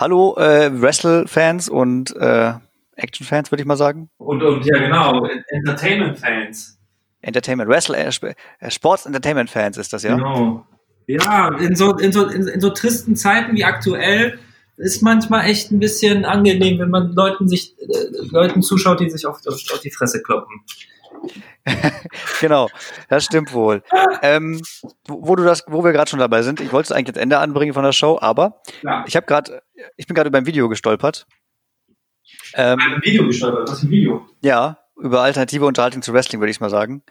Hallo äh, Wrestle-Fans und äh, Action-Fans, würde ich mal sagen. Und, und ja, genau, Entertainment-Fans. Entertainment, Wrestle, äh, äh Sports-Entertainment-Fans ist das, ja? Genau. Ja, in so, in, so, in, in so tristen Zeiten wie aktuell ist manchmal echt ein bisschen angenehm, wenn man Leuten sich äh, Leuten zuschaut, die sich auf, auf, auf die Fresse kloppen. genau, das stimmt wohl. Ähm, wo, du das, wo wir gerade schon dabei sind, ich wollte es eigentlich jetzt Ende anbringen von der Show, aber ja. ich habe gerade, ich bin gerade über ein Video gestolpert. Ähm, ein Video gestolpert? Was ein Video? Ja, über alternative Unterhaltung zu Wrestling, würde ich mal sagen.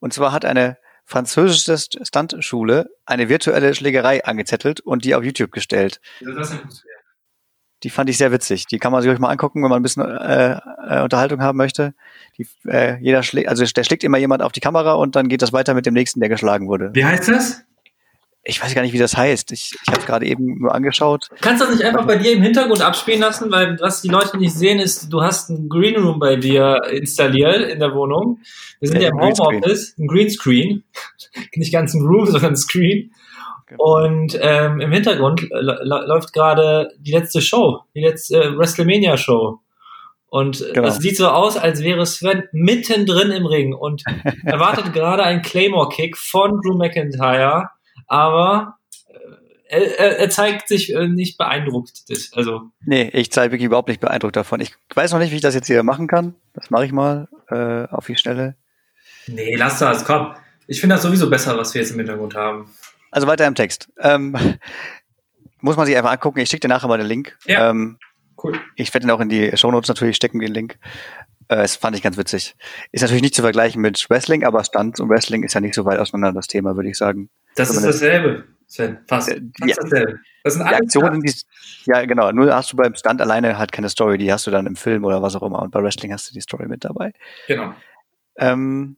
Und zwar hat eine französische Standschule eine virtuelle Schlägerei angezettelt und die auf YouTube gestellt. Das ist die fand ich sehr witzig. Die kann man sich euch mal angucken, wenn man ein bisschen äh, äh, Unterhaltung haben möchte. Die, äh, jeder schlägt, also der schlägt immer jemand auf die Kamera und dann geht das weiter mit dem nächsten, der geschlagen wurde. Wie heißt das? Ich weiß gar nicht, wie das heißt. Ich, ich habe es gerade eben nur angeschaut. Kannst du das nicht einfach bei dir im Hintergrund abspielen lassen, weil was die Leute nicht sehen ist, du hast einen Green Room bei dir installiert in der Wohnung. Wir sind ja, ja im Homeoffice, ein Greenscreen, nicht ganz ein Room, sondern ein Screen. Und ähm, im Hintergrund läuft gerade die letzte Show, die letzte äh, WrestleMania Show. Und äh, genau. es sieht so aus, als wäre Sven mittendrin im Ring und erwartet gerade einen Claymore-Kick von Drew McIntyre, aber äh, er, er, zeigt sich äh, nicht beeindruckt. Also. Nee, ich zeige wirklich überhaupt nicht beeindruckt davon. Ich weiß noch nicht, wie ich das jetzt hier machen kann. Das mache ich mal äh, auf die Schnelle. Nee, lass das, komm. Ich finde das sowieso besser, was wir jetzt im Hintergrund haben. Also weiter im Text. Ähm, muss man sich einfach angucken. Ich schicke dir nachher mal den Link. Ja, ähm, cool. Ich werde ihn auch in die Shownotes natürlich stecken, den Link. Äh, das fand ich ganz witzig. Ist natürlich nicht zu vergleichen mit Wrestling, aber Stand und Wrestling ist ja nicht so weit auseinander, das Thema, würde ich sagen. Das ist dasselbe, Sven. Fast. Fast ja, dasselbe. Das sind die Aktionen, die, ja genau, nur hast du beim Stand alleine halt keine Story, die hast du dann im Film oder was auch immer. Und bei Wrestling hast du die Story mit dabei. Genau. Ähm,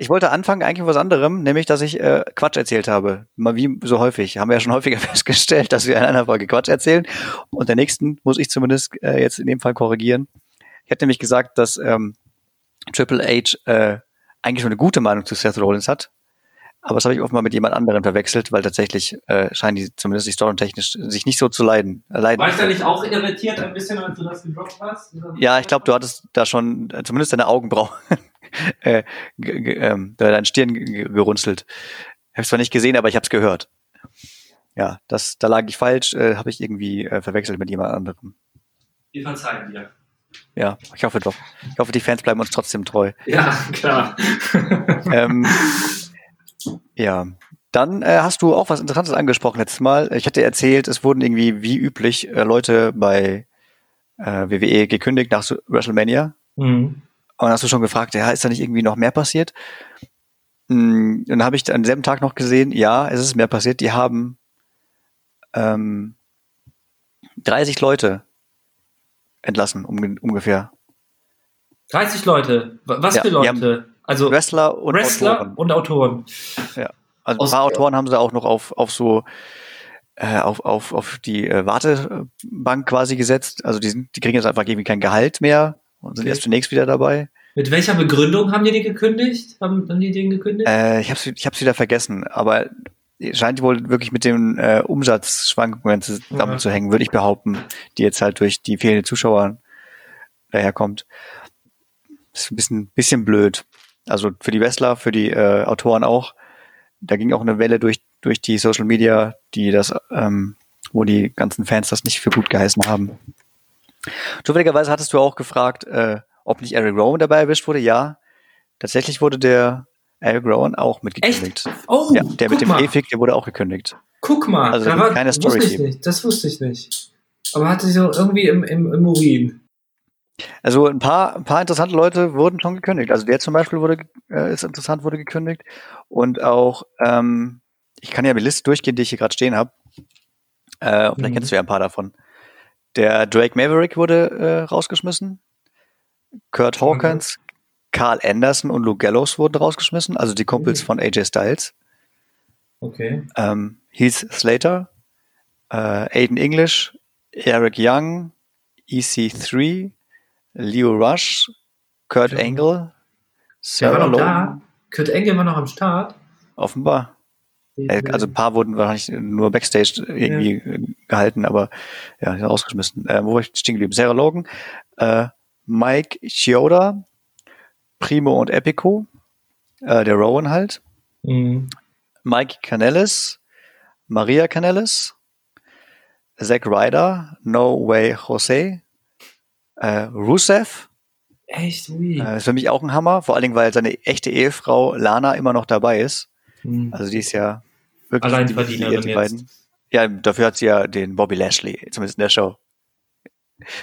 ich wollte anfangen eigentlich was anderem, nämlich, dass ich äh, Quatsch erzählt habe. Mal wie so häufig. Haben wir ja schon häufiger festgestellt, dass wir in einer Folge Quatsch erzählen. Und der nächsten muss ich zumindest äh, jetzt in dem Fall korrigieren. Ich hatte nämlich gesagt, dass ähm, Triple H äh, eigentlich schon eine gute Meinung zu Seth Rollins hat. Aber das habe ich offenbar mit jemand anderem verwechselt, weil tatsächlich äh, scheinen die zumindest die storentechnisch sich nicht so zu leiden. Äh, leiden. War ich da nicht auch irritiert ein bisschen, als du das gedroppt hast? Ja, ich glaube, du hattest da schon äh, zumindest deine Augenbrauen äh, ähm, deine Stirn gerunzelt. Ich habe zwar nicht gesehen, aber ich habe es gehört. Ja, das, da lag ich falsch, äh, habe ich irgendwie äh, verwechselt mit jemand anderem. Wir verzeihen dir. Ja, ich hoffe doch. Ich hoffe, die Fans bleiben uns trotzdem treu. Ja, klar. ähm, ja, dann äh, hast du auch was Interessantes angesprochen letztes Mal. Ich hatte erzählt, es wurden irgendwie wie üblich äh, Leute bei äh, WWE gekündigt nach WrestleMania. Mhm. Und hast du schon gefragt, ja, ist da nicht irgendwie noch mehr passiert? Und hm, dann habe ich am selben Tag noch gesehen, ja, es ist mehr passiert. Die haben ähm, 30 Leute entlassen, um, ungefähr. 30 Leute? Was ja, für Leute? Also Wrestler und Wrestler Autoren. und Autoren. Ja. Also ein paar Autoren haben sie auch noch auf, auf so äh, auf, auf, auf die äh, Wartebank quasi gesetzt. Also die, sind, die kriegen jetzt einfach irgendwie kein Gehalt mehr und sind okay. erst zunächst wieder dabei. Mit welcher Begründung haben die die gekündigt? Haben, haben die den gekündigt? Äh, ich habe ich hab's wieder vergessen, aber scheint wohl wirklich mit den äh, Umsatzschwankungen zusammenzuhängen, ja. würde ich behaupten, die jetzt halt durch die fehlenden Zuschauer daherkommt. Das ist ein bisschen, bisschen blöd. Also für die Wrestler, für die äh, Autoren auch. Da ging auch eine Welle durch, durch die Social Media, die das, ähm, wo die ganzen Fans das nicht für gut geheißen haben. Zufälligerweise hattest du auch gefragt, äh, ob nicht Eric Rowan dabei erwischt wurde. Ja, tatsächlich wurde der Eric Rowan auch mitgekündigt. Echt? Oh, ja, der mit dem. Efig, der wurde auch gekündigt. Guck mal, also da war, keine Story wusste ich nicht, das wusste ich nicht. Aber hatte so irgendwie im, im, im Urin. Also ein paar, ein paar interessante Leute wurden schon gekündigt. Also der zum Beispiel wurde, äh, ist interessant, wurde gekündigt. Und auch, ähm, ich kann ja die Liste durchgehen, die ich hier gerade stehen habe. Äh, und mhm. dann kennst du ja ein paar davon. Der Drake Maverick wurde äh, rausgeschmissen. Kurt Hawkins, mhm. Carl Anderson und Luke Gallows wurden rausgeschmissen, also die Kumpels mhm. von AJ Styles. Okay. Ähm, Heath Slater, äh, Aiden English, Eric Young, EC3, Leo Rush, Kurt. Angle, Sarah war noch da. Kurt Angle war noch am Start. Offenbar. Äh, also ein paar wurden wahrscheinlich nur Backstage irgendwie ja. gehalten, aber ja, rausgeschmissen. Äh, wo war ich stehen geblieben? Sarah Logan, äh, Mike Chioda, Primo und Epico, äh, der Rowan halt, mhm. Mike Canellis, Maria Canellis, Zack Ryder, No Way Jose, äh, Rusev. Echt? Ui. Äh, ist für mich auch ein Hammer, vor allen Dingen, weil seine echte Ehefrau Lana immer noch dabei ist. Mhm. Also die ist ja wirklich Alleinverdienerin die, die beiden. Ja, dafür hat sie ja den Bobby Lashley, zumindest in der Show.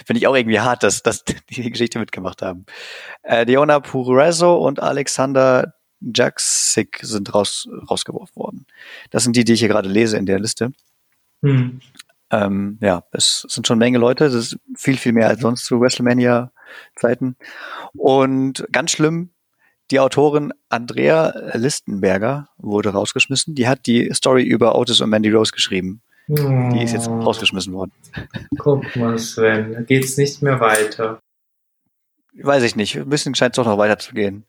Finde ich auch irgendwie hart, dass, dass die Geschichte mitgemacht haben. Äh, Diona Purezzo und Alexander Jaksik sind raus, rausgeworfen worden. Das sind die, die ich hier gerade lese in der Liste. Hm. Ähm, ja, es sind schon eine Menge Leute. Das ist viel, viel mehr als sonst zu WrestleMania-Zeiten. Und ganz schlimm, die Autorin Andrea Listenberger wurde rausgeschmissen. Die hat die Story über Otis und Mandy Rose geschrieben. Oh. Die ist jetzt rausgeschmissen worden. Guck mal, Sven, da geht's nicht mehr weiter. Weiß ich nicht. Ein bisschen scheint es doch noch weiter zu gehen.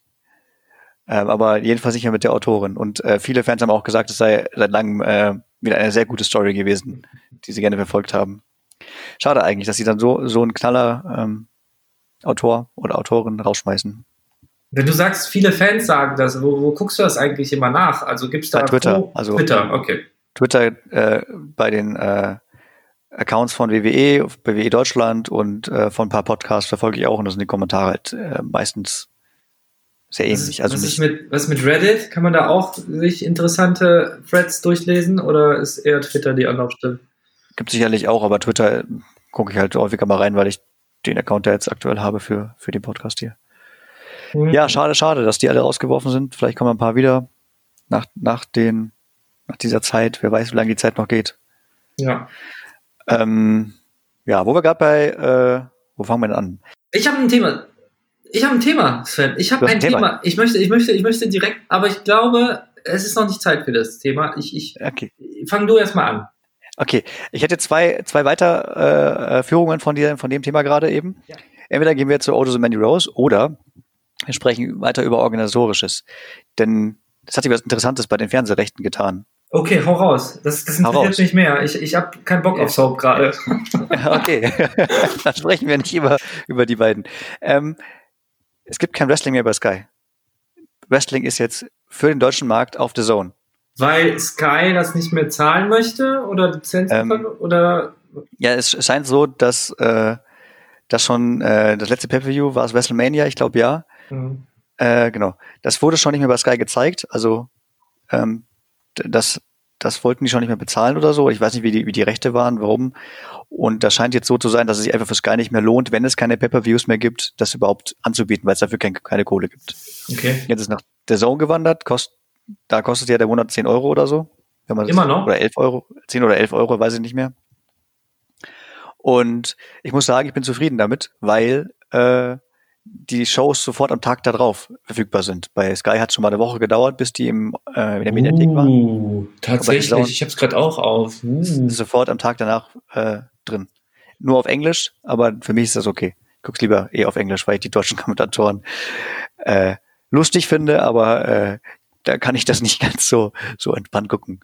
Ähm, aber jedenfalls nicht mehr mit der Autorin. Und äh, viele Fans haben auch gesagt, es sei seit langem äh, wieder eine sehr gute Story gewesen, die sie gerne verfolgt haben. Schade eigentlich, dass sie dann so, so einen Knaller ähm, Autor oder Autorin rausschmeißen. Wenn du sagst, viele Fans sagen das, wo, wo guckst du das eigentlich immer nach? Also gibt's da bei Twitter, Pro? also Twitter, okay. Twitter äh, bei den äh, Accounts von WWE, WWE Deutschland und äh, von ein paar Podcasts verfolge ich auch und das sind die Kommentare halt äh, meistens sehr ähnlich. Was, also was, ist mit, was mit Reddit? Kann man da auch sich interessante Threads durchlesen oder ist eher Twitter die Anlaufstelle? Gibt sicherlich auch, aber Twitter gucke ich halt häufiger mal rein, weil ich den Account da jetzt aktuell habe für, für den Podcast hier. Mhm. Ja, schade, schade, dass die alle rausgeworfen sind. Vielleicht kommen ein paar wieder nach, nach, den, nach dieser Zeit. Wer weiß, wie lange die Zeit noch geht. Ja. Ähm, ja, wo wir gerade bei, äh, wo fangen wir denn an? Ich habe ein Thema. Ich habe ein Thema, Sven. Ich habe ein, ein Thema. Thema. Ich möchte, ich möchte, ich möchte direkt, aber ich glaube, es ist noch nicht Zeit für das Thema. Ich, ich okay. fang du erstmal an. Okay, ich hätte zwei, zwei Weiterführungen äh, von, dir, von dem Thema gerade eben. Ja. Entweder gehen wir zu Autos und Mandy Rose oder wir sprechen weiter über Organisatorisches. Denn das hat sich was Interessantes bei den Fernsehrechten getan. Okay, hau raus. Das, das interessiert mich mehr. Ich, ich habe keinen Bock auf Soap gerade. okay, dann sprechen wir nicht über, über die beiden. Ähm, es gibt kein Wrestling mehr bei Sky. Wrestling ist jetzt für den deutschen Markt auf The Zone. Weil Sky das nicht mehr zahlen möchte oder Lizenzen ähm, oder? Ja, es scheint so, dass äh, das schon äh, das letzte Pay-per-View war es WrestleMania, ich glaube ja. Mhm. Äh, genau. Das wurde schon nicht mehr bei Sky gezeigt. Also ähm, das, das wollten die schon nicht mehr bezahlen oder so. Ich weiß nicht, wie die, wie die Rechte waren, warum. Und das scheint jetzt so zu sein, dass es sich einfach für Sky nicht mehr lohnt, wenn es keine Pay-Per-Views mehr gibt, das überhaupt anzubieten, weil es dafür kein, keine Kohle gibt. Okay. Jetzt ist nach der Zone gewandert, kost, da kostet ja der Monat 10 Euro oder so. Wenn man Immer noch? Oder 11 Euro, 10 oder 11 Euro, weiß ich nicht mehr. Und ich muss sagen, ich bin zufrieden damit, weil äh, die Shows sofort am Tag darauf verfügbar sind. Bei Sky hat es schon mal eine Woche gedauert, bis die im, äh, in der Mediathek uh, waren. Tatsächlich, ich habe es gerade auch auf. Uh. Sofort am Tag danach äh, drin. Nur auf Englisch, aber für mich ist das okay. Ich guck's lieber eh auf Englisch, weil ich die deutschen Kommentatoren äh, lustig finde, aber äh, da kann ich das nicht ganz so, so entspannt gucken.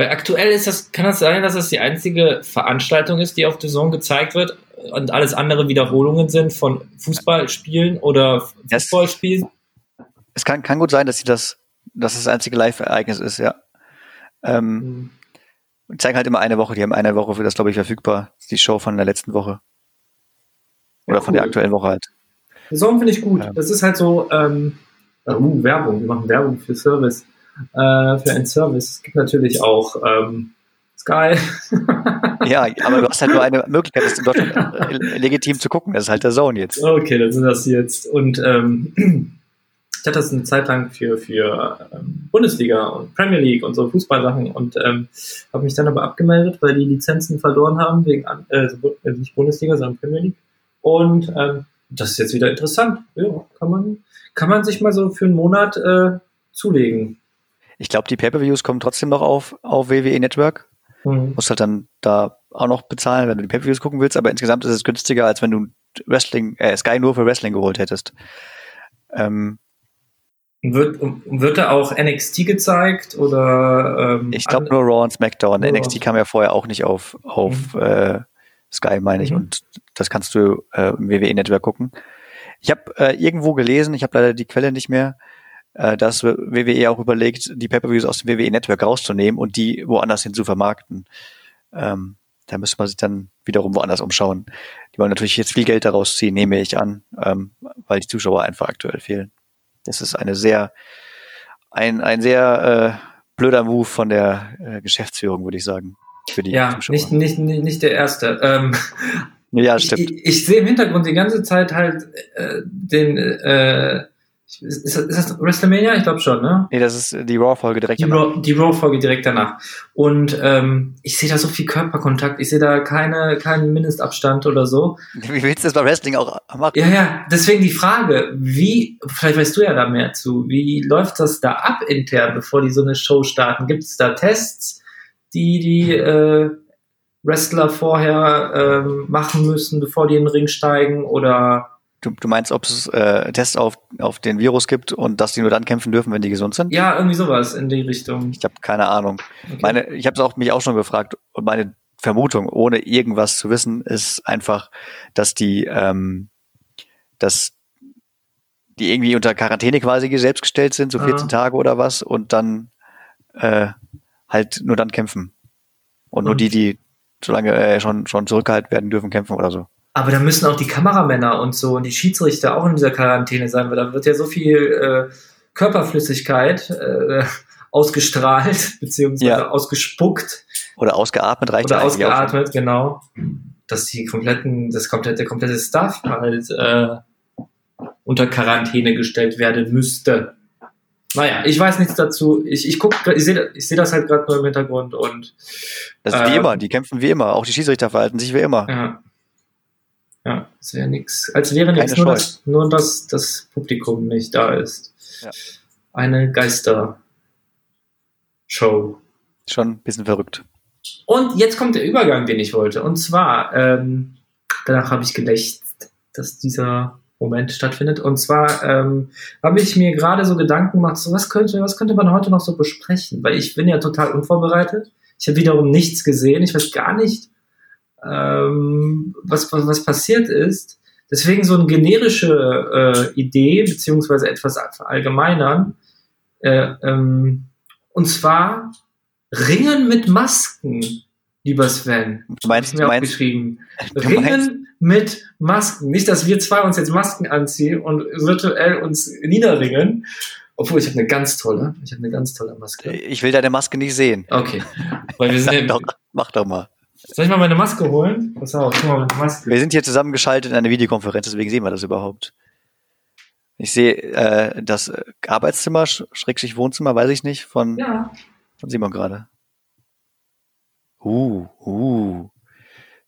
Weil aktuell ist das, kann das sein, dass das die einzige Veranstaltung ist, die auf The Zone gezeigt wird und alles andere Wiederholungen sind von Fußballspielen oder Fußballspielen? Es kann, kann gut sein, dass sie das, dass das einzige Live-Ereignis ist, ja. Ähm, mhm. zeigen halt immer eine Woche, die haben eine Woche für das, glaube ich, verfügbar. Das ist die Show von der letzten Woche. Oder ja, von der aktuellen Woche halt. The Zone finde ich gut. Ja. Das ist halt so, ähm, uh, Werbung, wir machen Werbung für Service äh, für einen Service. Es gibt natürlich auch ähm, Sky. ja, aber du hast halt nur eine Möglichkeit, das in Deutschland äh, legitim zu gucken. Das ist halt der Zone jetzt. Okay, dann sind das jetzt. Und ähm, ich hatte das eine Zeit lang für, für ähm, Bundesliga und Premier League und so Fußballsachen und ähm, habe mich dann aber abgemeldet, weil die Lizenzen verloren haben, wegen äh, nicht Bundesliga, sondern Premier League. Und ähm, das ist jetzt wieder interessant. Ja, kann man, kann man sich mal so für einen Monat äh, zulegen. Ich glaube, die Pay-Per-Views kommen trotzdem noch auf, auf WWE Network. Mhm. Musst halt dann da auch noch bezahlen, wenn du die Pay-Per-Views gucken willst, aber insgesamt ist es günstiger, als wenn du Wrestling, äh, Sky nur für Wrestling geholt hättest. Ähm, Wird, wird da auch NXT gezeigt oder? Ähm, ich glaube nur Raw und SmackDown. Nur NXT kam ja vorher auch nicht auf, auf mhm. äh, Sky, meine ich. Mhm. Und das kannst du äh, im WWE-Network gucken. Ich habe äh, irgendwo gelesen, ich habe leider die Quelle nicht mehr, äh, dass WWE auch überlegt, die Pay-Per-Views aus dem WWE-Network rauszunehmen und die woanders hin zu vermarkten. Ähm, da müsste man sich dann wiederum woanders umschauen. Die wollen natürlich jetzt viel Geld daraus ziehen, nehme ich an, ähm, weil die Zuschauer einfach aktuell fehlen. Das ist eine sehr, ein, ein sehr äh, blöder Move von der äh, Geschäftsführung, würde ich sagen. Für die ja, Zuschauer. Nicht, nicht, nicht der erste. Ähm, ja, stimmt. Ich, ich, sehe im Hintergrund die ganze Zeit halt äh, den äh, ist, ist, das WrestleMania? Ich glaube schon, ne? Nee, das ist die Raw-Folge direkt die danach. Raw, die Raw-Folge direkt danach. Und ähm, ich sehe da so viel Körperkontakt, ich sehe da keine, keinen Mindestabstand oder so. Wie willst du das bei Wrestling auch machen? Ja, ja, deswegen die Frage, wie, vielleicht weißt du ja da mehr zu, wie läuft das da ab intern, bevor die so eine Show starten? Gibt es da Tests, die die äh, Wrestler vorher ähm, machen müssen, bevor die in den Ring steigen oder Du, du meinst, ob es äh, Tests auf, auf den Virus gibt und dass die nur dann kämpfen dürfen, wenn die gesund sind? Ja, irgendwie sowas in die Richtung. Ich habe keine Ahnung. Okay. Meine, ich habe es auch mich auch schon gefragt und meine Vermutung, ohne irgendwas zu wissen, ist einfach, dass die, ähm, dass die irgendwie unter Quarantäne quasi selbst gestellt sind, so 14 ah. Tage oder was, und dann äh, halt nur dann kämpfen. Und, und nur die, die solange äh, schon, schon zurückgehalten werden dürfen, kämpfen oder so. Aber da müssen auch die Kameramänner und so und die Schiedsrichter auch in dieser Quarantäne sein, weil da wird ja so viel äh, Körperflüssigkeit äh, ausgestrahlt, beziehungsweise ja. ausgespuckt. Oder ausgeatmet reicht Oder ausgeatmet, genau. Dass die kompletten, das komplette, komplette Staff halt äh, unter Quarantäne gestellt werden müsste. Naja, ich weiß nichts dazu. Ich, ich guck, ich sehe ich seh das halt gerade nur im Hintergrund und. Das ist ähm, wie immer, die kämpfen wie immer, auch die Schiedsrichter verhalten sich wie immer. Ja. Ja, es wäre nichts. Als wäre nichts, nur, dass, nur dass das Publikum nicht da ist. Ja. Eine Geistershow. Schon ein bisschen verrückt. Und jetzt kommt der Übergang, den ich wollte. Und zwar, ähm, danach habe ich gelächzt, dass dieser Moment stattfindet. Und zwar ähm, habe ich mir gerade so Gedanken gemacht, so was könnte, was könnte man heute noch so besprechen? Weil ich bin ja total unvorbereitet. Ich habe wiederum nichts gesehen. Ich weiß gar nicht, ähm, was, was, was passiert ist. Deswegen so eine generische äh, Idee, beziehungsweise etwas verallgemeinern. Äh, ähm, und zwar Ringen mit Masken, lieber Sven. Du meinst, mir meinst, geschrieben. Ringen mit Masken. Nicht, dass wir zwei uns jetzt Masken anziehen und virtuell uns niederringen. Obwohl, ich habe eine ganz tolle, ich habe eine ganz tolle Maske. Ich will deine Maske nicht sehen. Okay. Weil wir sind doch, mach doch mal. Soll ich mal meine Maske holen? Pass auf, guck mal meine Maske. Wir sind hier zusammengeschaltet in einer Videokonferenz, deswegen sehen wir das überhaupt. Ich sehe äh, das Arbeitszimmer, Schrägstrich Wohnzimmer, weiß ich nicht, von, ja. von Simon gerade. Uh, uh.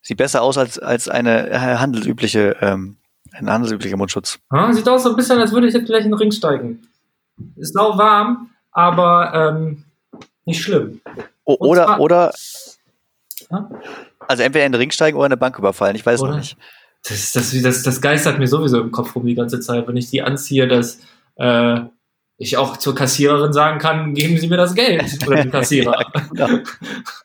Sieht besser aus als, als eine äh, handelsübliche, ähm, ein handelsüblicher Mundschutz. Ja, sieht aus so ein bisschen, als würde ich jetzt gleich in den Ring steigen. Ist sau warm, aber ähm, nicht schlimm. O oder, oder also entweder in den Ring steigen oder eine Bank überfallen, ich weiß oder? noch nicht. Das, das, das, das geistert mir sowieso im Kopf rum die ganze Zeit, wenn ich die anziehe, dass äh, ich auch zur Kassiererin sagen kann, geben Sie mir das Geld. Oder den Kassierer. ja, genau.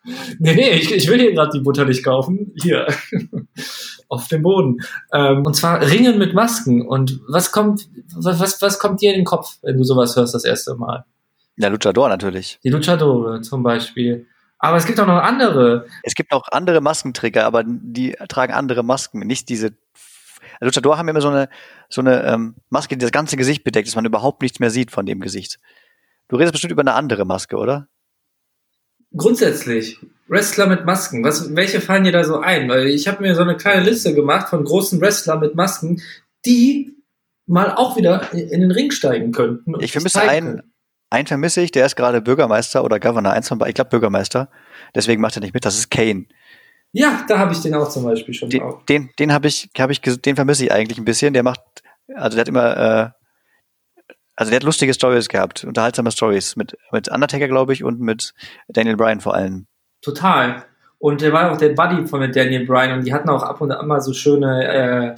nee, nee, ich, ich will hier gerade die Butter nicht kaufen. Hier. Auf dem Boden. Ähm, und zwar Ringen mit Masken. Und was kommt, was, was kommt dir in den Kopf, wenn du sowas hörst das erste Mal? Ja, Luchador natürlich. Die Luchadore zum Beispiel. Aber es gibt auch noch andere. Es gibt auch andere Maskenträger, aber die tragen andere Masken, nicht diese. Luchador haben immer so eine, so eine ähm, Maske, die das ganze Gesicht bedeckt, dass man überhaupt nichts mehr sieht von dem Gesicht. Du redest bestimmt über eine andere Maske, oder? Grundsätzlich, Wrestler mit Masken, was, welche fallen dir da so ein? Weil ich habe mir so eine kleine Liste gemacht von großen Wrestlern mit Masken, die mal auch wieder in den Ring steigen könnten. Ich vermisse einen, einen vermisse ich, der ist gerade Bürgermeister oder Governor, eins von beiden, ich glaube Bürgermeister. Deswegen macht er nicht mit, das ist Kane. Ja, da habe ich den auch zum Beispiel schon Den, drauf. den, den habe ich, hab ich, den vermisse ich eigentlich ein bisschen. Der macht, also der hat immer, äh, also der hat lustige Stories gehabt, unterhaltsame Stories mit, mit Undertaker, glaube ich, und mit Daniel Bryan vor allem. Total. Und der war auch der Buddy von Daniel Bryan und die hatten auch ab und an mal so schöne äh,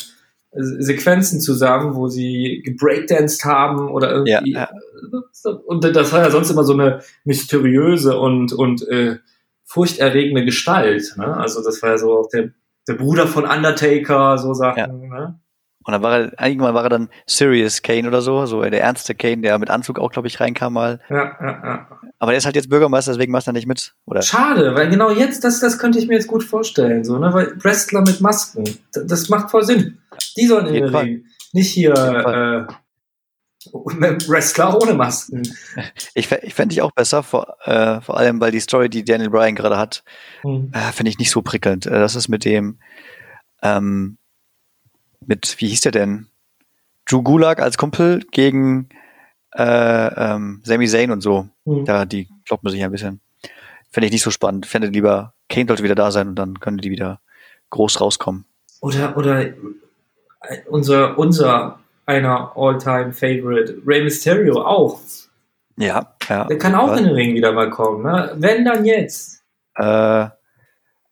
Sequenzen zusammen, wo sie gebreakdanced haben oder irgendwie. Ja, Und das war ja sonst immer so eine mysteriöse und, und äh, furchterregende Gestalt. Ne? Also das war ja so auch der, der Bruder von Undertaker, so Sachen. Ja. Ne? Und dann war er, irgendwann war er dann Sirius Kane oder so, so der ernste Kane, der mit Anzug auch, glaube ich, reinkam mal. Ja, ja, ja. Aber der ist halt jetzt Bürgermeister, deswegen macht er nicht mit. Oder? Schade, weil genau jetzt, das, das könnte ich mir jetzt gut vorstellen, so, ne? Weil Wrestler mit Masken, das macht voll Sinn. Die sollen in den. Ring. Nicht hier äh, Wrestler ohne Masken. Ich, ich fände ich auch besser, vor, äh, vor allem, weil die Story, die Daniel Bryan gerade hat, Hm. äh, finde ich nicht so prickelnd. Äh, das ist mit dem, ähm, mit, wie hieß der denn? Drew Gulag als Kumpel gegen äh, ähm, Sami Zayn und so. Hm. Da, die kloppen sich ein bisschen. Fände ich nicht so spannend. Fände lieber, Kane sollte wieder da sein und dann können die wieder groß rauskommen. Oder, oder unser, unser einer All-Time-Favorite, Rey Mysterio auch. Ja, ja. Der kann auch in den Ring wieder mal kommen. Ne? Wenn, dann jetzt. Äh,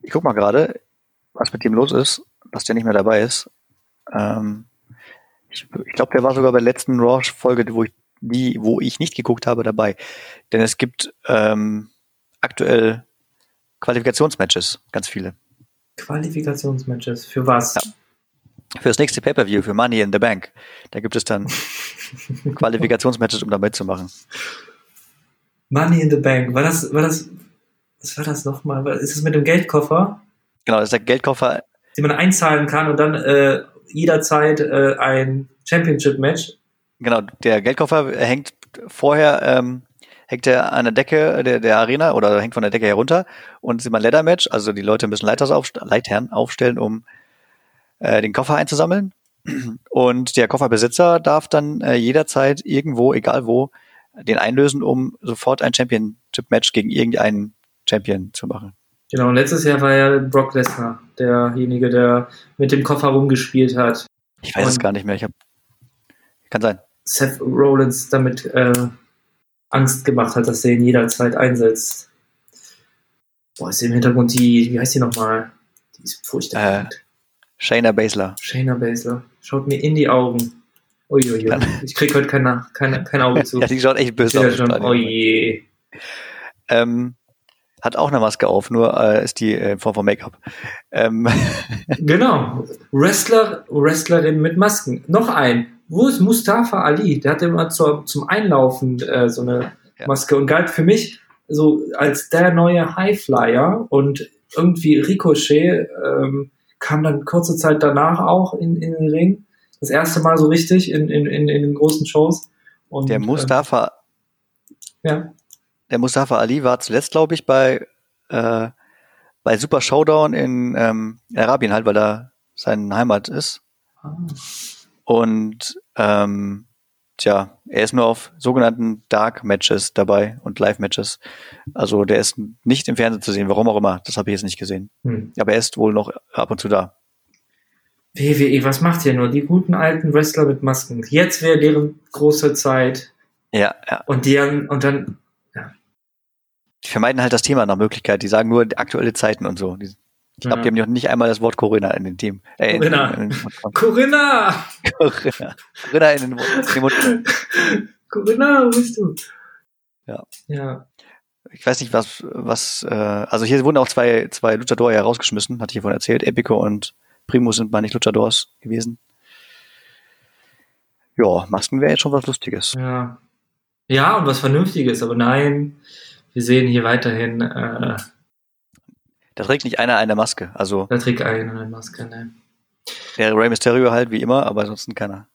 ich guck mal gerade, was mit dem los ist, dass der nicht mehr dabei ist. Ähm, ich ich glaube, der war sogar bei der letzten Raw-Folge, wo ich, die, wo ich nicht geguckt habe, dabei. Denn es gibt ähm, aktuell Qualifikationsmatches, ganz viele. Qualifikationsmatches. Für was? Ja. Für das nächste Pay-Per-View, für Money in the Bank. Da gibt es dann Qualifikationsmatches, um da mitzumachen. Money in the Bank. War das, war das, was war das nochmal? Ist das mit dem Geldkoffer, Genau, das ist der Geldkoffer. den man einzahlen kann und dann äh, jederzeit äh, ein Championship-Match? Genau, der Geldkoffer hängt vorher, ähm, hängt er an der Decke der, der Arena oder hängt von der Decke herunter und es ist immer ein Leather-Match, also die Leute müssen Leiters aufst Leitern aufstellen, um äh, den Koffer einzusammeln. Und der Kofferbesitzer darf dann äh, jederzeit irgendwo, egal wo, den einlösen, um sofort ein Championship-Match gegen irgendeinen Champion zu machen. Genau, und letztes Jahr war ja Brock Lesnar derjenige, der mit dem Koffer rumgespielt hat. Ich weiß es Und- gar nicht mehr. Ich hab, kann sein. Seth Rollins damit äh, Angst gemacht hat, dass er ihn jederzeit einsetzt. Boah, ist im Hintergrund die, wie heißt die nochmal? Die ist furchtbar. Äh. Shayna Baszler. Shayna Baszler. Schaut mir in die Augen. Uiuiui. Ich krieg heute kein, kein, kein Auge zu. Ja, die schaut echt böse aus. schon, oh je. ähm, hat auch eine Maske auf, nur äh, ist die äh, in Form von Make-up. Ähm, Genau. Wrestler, Wrestlerin mit Masken. Noch ein. Wo ist Mustafa Ali? Der hatte immer zur, zum Einlaufen äh, so eine Ja. Maske und galt für mich so als der neue Highflyer und irgendwie Ricochet ähm, kam dann kurze Zeit danach auch in, in den Ring. Das erste Mal so richtig in, in, in, in den großen Shows. Und, der Mustafa, Äh, ja. der Mustafa Ali war zuletzt, glaube ich, bei äh, bei Super Showdown in ähm, Arabien halt, weil da seine Heimat ist. Ah. Und ähm, tja, er ist nur auf sogenannten Dark Matches dabei und Live Matches. Also der ist nicht im Fernsehen zu sehen, warum auch immer. Das habe ich jetzt nicht gesehen. Hm. Aber er ist wohl noch ab und zu da. WWE, was macht ihr nur? Die guten alten Wrestler mit Masken. Jetzt wäre deren große Zeit. Ja, ja. Und die haben, und dann, Die vermeiden halt das Thema nach Möglichkeit. Die sagen nur aktuelle Zeiten und so. Die, ich glaube, die haben noch nicht einmal das Wort Corinna in den Team. Äh, in- Corinna. In, in, Corinna! Corinna. Corinna in den, in den. Corinna, wo bist du? Ja. Ja. Ich weiß nicht, was, was, äh, also hier wurden auch zwei, zwei Luchador ja rausgeschmissen, hatte ich vorhin erzählt. Epico und Primo sind mal nicht Luchadors gewesen. Ja, Masken wäre jetzt schon was Lustiges. Ja. Ja, und was Vernünftiges, aber nein, wir sehen hier weiterhin, äh, Da trägt nicht einer eine Maske. Also da trägt einer eine Maske, ne? der Rey Mysterio halt wie immer, aber ansonsten keiner.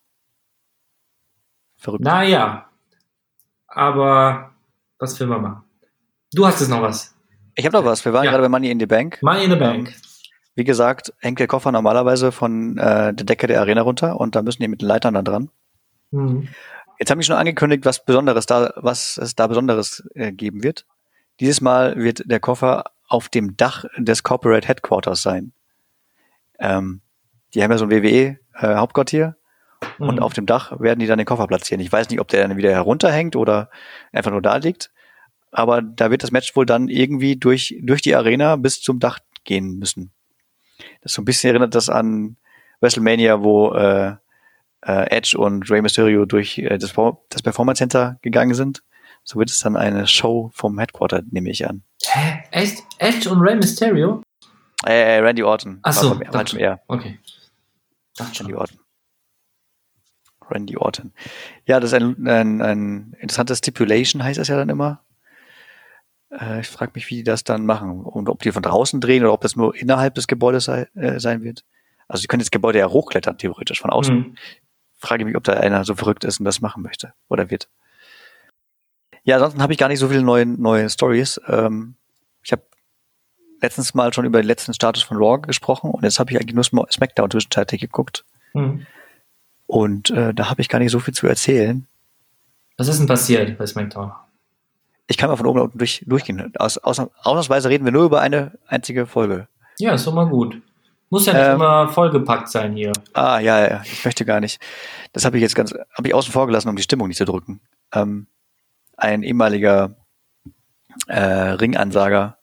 Verrückt. Naja. Aber, was will man machen? Du hast jetzt noch was. Ich habe noch was. Wir waren Ja. gerade bei Money in the Bank. Money in the Bank. Wie gesagt, hängt der Koffer normalerweise von äh, der Decke der Arena runter und da müssen die mit den Leitern dann dran. Hm. Jetzt haben die schon angekündigt, was Besonderes da, was es da Besonderes äh, geben wird. Dieses Mal wird der Koffer auf dem Dach des Corporate Headquarters sein. Ähm, die haben ja so ein WWE äh, und Hm. auf dem Dach werden die dann den Koffer platzieren. Ich weiß nicht, ob der dann wieder herunterhängt oder einfach nur da liegt, aber da wird das Match wohl dann irgendwie durch durch die Arena bis zum Dach gehen müssen. Das so ein bisschen erinnert das an WrestleMania, wo äh, äh, Edge und Rey Mysterio durch äh, das, das Performance Center gegangen sind. So wird es dann eine Show vom Headquarter, nehme ich an. Hä? Echt? Edge und Rey Mysterio? Äh, Randy Orton. Ach so, war vom, eher. okay. Randy Orton. Randy Orton. Ja, das ist ein, ein, ein interessantes Stipulation, heißt das ja dann immer. Äh, ich frage mich, wie die das dann machen. Und ob die von draußen drehen oder ob das nur innerhalb des Gebäudes sei, äh, sein wird. Also sie können das Gebäude ja hochklettern, theoretisch, von außen. Mhm. Frage mich, ob da einer so verrückt ist und das machen möchte oder wird. Ja, ansonsten habe ich gar nicht so viele neue, neue Stories. Ähm, ich habe letztens mal schon über den letzten Status von Raw gesprochen und jetzt habe ich eigentlich nur SmackDown zwischenzeitlich geguckt. Mhm. Und äh, da habe ich gar nicht so viel zu erzählen. Was ist denn passiert bei SmackDown? Ich kann mal von oben nach unten durch, durchgehen. Aus, aus, ausnahmsweise reden wir nur über eine einzige Folge. Ja, ist doch mal gut. Muss ja nicht ähm, immer vollgepackt sein hier. Ah, ja, ja, ich möchte gar nicht. Das habe ich jetzt ganz, habe ich außen vor gelassen, um die Stimmung nicht zu drücken. Ähm, ein ehemaliger äh, Ringansager